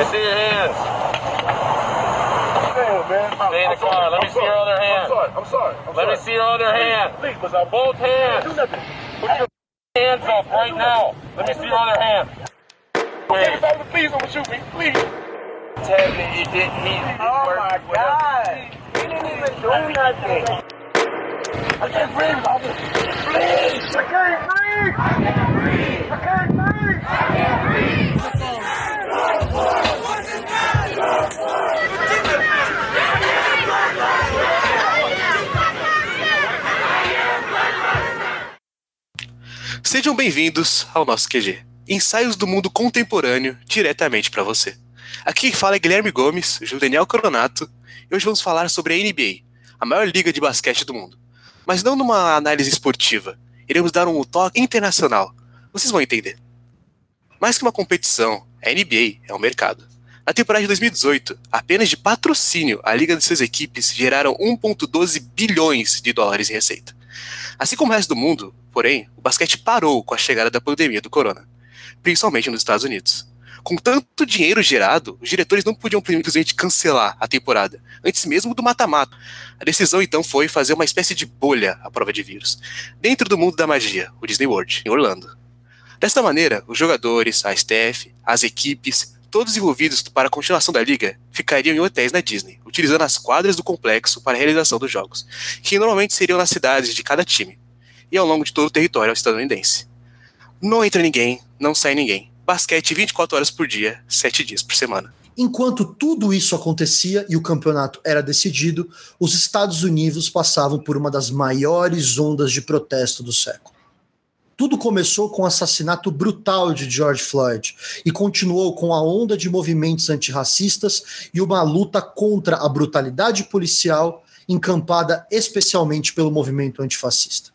I see your hands. Hey, man. I'm, Stay in the I'm sorry. car. Let me I'm see your other hand. I'm sorry. I'm sorry. Let me see your other hand. Please, was I Both hands. do nothing? Put your hands up right now. Let me see your other hand. Wait. Please don't shoot me. Please. Tell me you didn't need it. Oh my God. He didn't even do nothing. I can't breathe. Please. I can't breathe. Sejam bem-vindos ao nosso QG. Ensaios do mundo contemporâneo diretamente para você. Aqui quem fala é Guilherme Gomes, Daniel Coronato, e hoje vamos falar sobre a NBA, a maior liga de basquete do mundo. Mas não numa análise esportiva, iremos dar um toque internacional. Vocês vão entender. Mais que uma competição, a NBA é um mercado. Na temporada de 2018, apenas de patrocínio, a liga de suas equipes geraram 1,12 bilhões de dólares em receita. Assim como o resto do mundo, porém, o basquete parou com a chegada da pandemia do corona, principalmente nos Estados Unidos. Com tanto dinheiro gerado, os diretores não podiam simplesmente cancelar a temporada, antes mesmo do mata-mata. A decisão então foi fazer uma espécie de bolha à prova de vírus, dentro do mundo da magia, o Disney World, em Orlando. Dessa maneira, os jogadores, a staff, as equipes, todos envolvidos para a continuação da liga, ficariam em hotéis na Disney, utilizando as quadras do complexo para a realização dos jogos, que normalmente seriam nas cidades de cada time, e ao longo de todo o território estadunidense. Não entra ninguém, não sai ninguém. Basquete 24 horas por dia, 7 dias por semana. Enquanto tudo isso acontecia e o campeonato era decidido, os Estados Unidos passavam por uma das maiores ondas de protesto do século. Tudo começou com o assassinato brutal de George Floyd e continuou com a onda de movimentos antirracistas e uma luta contra a brutalidade policial encampada especialmente pelo movimento antifascista.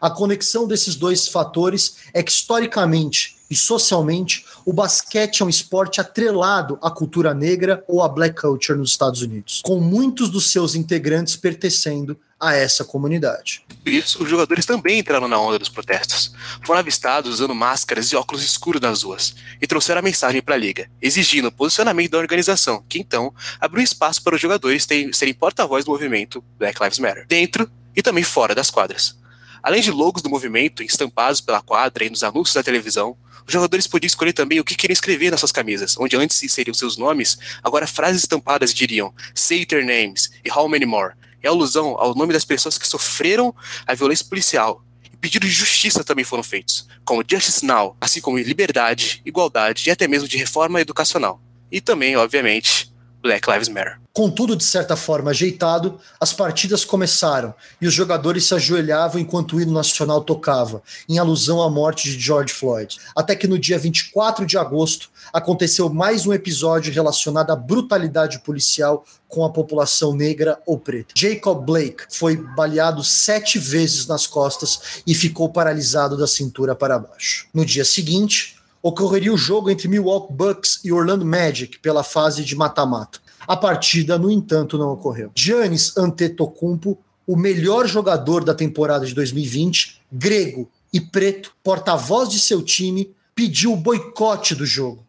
A conexão desses dois fatores é que, historicamente e socialmente, o basquete é um esporte atrelado à cultura negra ou à black culture nos Estados Unidos, com muitos dos seus integrantes pertencendo a essa comunidade. Por isso, os jogadores também entraram na onda dos protestos. Foram avistados usando máscaras e óculos escuros nas ruas, e trouxeram a mensagem para a liga, exigindo o posicionamento da organização, que então abriu espaço para os jogadores terem, serem porta-voz do movimento Black Lives Matter, dentro e também fora das quadras. Além de logos do movimento estampados pela quadra e nos anúncios da televisão, os jogadores podiam escolher também o que queriam escrever nas suas camisas, onde antes inseriam seus nomes, agora frases estampadas diriam Say their names e How many more, em alusão ao nome das pessoas que sofreram a violência policial. E pedidos de justiça também foram feitos, como Justice Now, assim como liberdade, igualdade e até mesmo de reforma educacional. E também, obviamente, Black Lives Matter. Contudo, de certa forma ajeitado, as partidas começaram e os jogadores se ajoelhavam enquanto o hino nacional tocava, em alusão à morte de George Floyd. Até que no dia 24 de agosto aconteceu mais um episódio relacionado à brutalidade policial com a população negra ou preta. Jacob Blake foi baleado sete vezes nas costas e ficou paralisado da cintura para baixo. No dia seguinte, ocorreria o jogo entre Milwaukee Bucks e Orlando Magic pela fase de mata-mata. A partida, no entanto, não ocorreu. Giannis Antetokounmpo, o melhor jogador da temporada de 2020, grego e preto, porta-voz de seu time, pediu o boicote do jogo,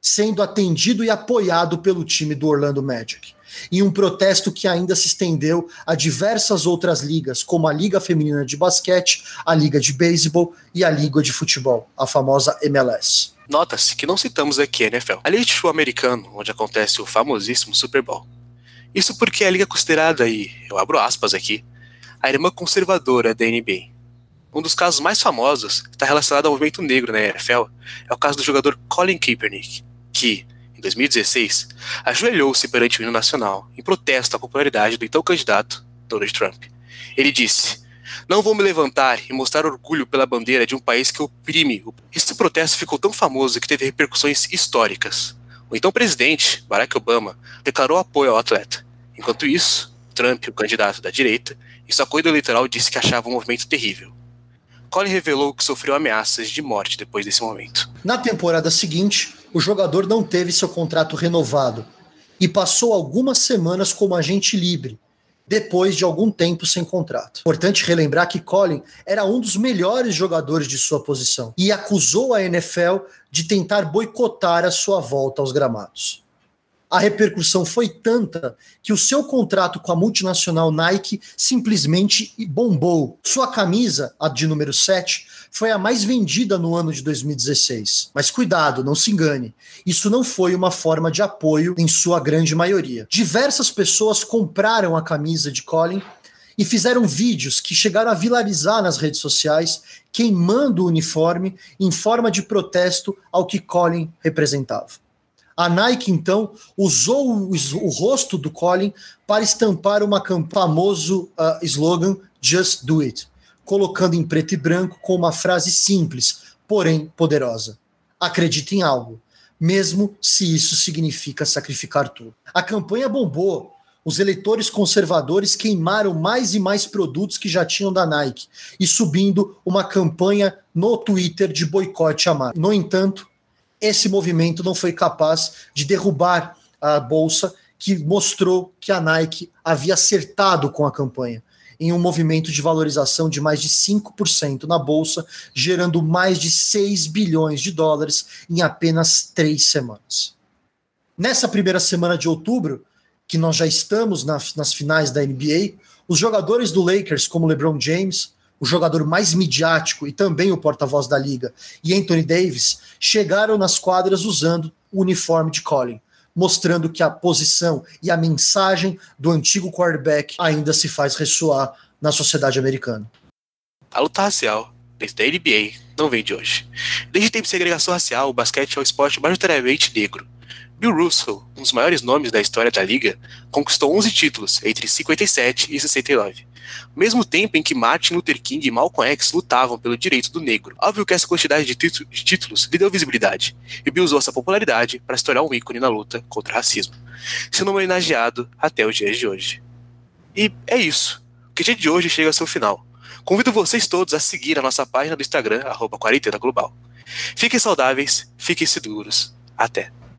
sendo atendido e apoiado pelo time do Orlando Magic. Em um protesto que ainda se estendeu a diversas outras ligas, como a Liga Feminina de Basquete, a Liga de Beisebol e a Liga de Futebol, a famosa MLS. Nota-se que não citamos aqui a NFL, a liga de futebol americano, onde acontece o famosíssimo Super Bowl. Isso porque a liga é considerada, e eu abro aspas aqui, a irmã conservadora da NBA. Um dos casos mais famosos que está relacionado ao movimento negro na NFL é o caso do jogador Colin Kaepernick, que, em 2016, ajoelhou-se perante o hino nacional em protesto à popularidade do então candidato Donald Trump. Ele disse: Não vou me levantar e mostrar orgulho pela bandeira de um país que oprime. Esse protesto ficou tão famoso que teve repercussões históricas. O então presidente, Barack Obama, declarou apoio ao atleta. Enquanto isso, Trump, o candidato da direita, em sua corrida eleitoral disse que achava o um movimento terrível. Colin revelou que sofreu ameaças de morte depois desse momento. Na temporada seguinte, o jogador não teve seu contrato renovado e passou algumas semanas como agente livre, depois de algum tempo sem contrato. Importante relembrar que Colin era um dos melhores jogadores de sua posição e acusou a NFL de tentar boicotar a sua volta aos gramados a repercussão foi tanta que o seu contrato com a multinacional Nike simplesmente bombou. Sua camisa, a de número 7, foi a mais vendida no ano de 2016. Mas cuidado, não se engane. Isso não foi uma forma de apoio em sua grande maioria. Diversas pessoas compraram a camisa de Colin e fizeram vídeos que chegaram a viralizar nas redes sociais, queimando o uniforme em forma de protesto ao que Colin representava. A Nike, então, usou o, o rosto do Colin para estampar uma famoso uh, slogan Just Do It, colocando em preto e branco com uma frase simples, porém poderosa. Acredite em algo, mesmo se isso significa sacrificar tudo. A campanha bombou. Os eleitores conservadores queimaram mais e mais produtos que já tinham da Nike e subindo uma campanha no Twitter de boicote à marca. No entanto, esse movimento não foi capaz de derrubar a bolsa, que mostrou que a Nike havia acertado com a campanha, em um movimento de valorização de mais de 5% na bolsa, gerando mais de 6 bilhões de dólares em apenas três semanas. Nessa primeira semana de outubro, que nós já estamos nas, nas finais da NBA, os jogadores do Lakers, como LeBron James, o jogador mais midiático e também o porta-voz da liga, e Anthony Davis, chegaram nas quadras usando o uniforme de Colin, mostrando que a posição e a mensagem do antigo quarterback ainda se faz ressoar na sociedade americana. A luta racial, desde a NBA, não vem de hoje. Desde tempo de segregação racial, o basquete é o esporte majoritariamente negro. Bill Russell, um dos maiores nomes da história da liga, conquistou 11 títulos entre 57 e 69 mesmo tempo em que Martin Luther King e Malcolm X lutavam pelo direito do negro. Óbvio que essa quantidade de, de títulos lhe deu visibilidade, e Bill usou essa popularidade para se tornar um ícone na luta contra o racismo, sendo homenageado até os dias de hoje. E é isso. O que de hoje chega ao seu final. Convido vocês todos a seguir a nossa página do Instagram, arroba Quarentena Global. Fiquem saudáveis, fiquem seguros. Até!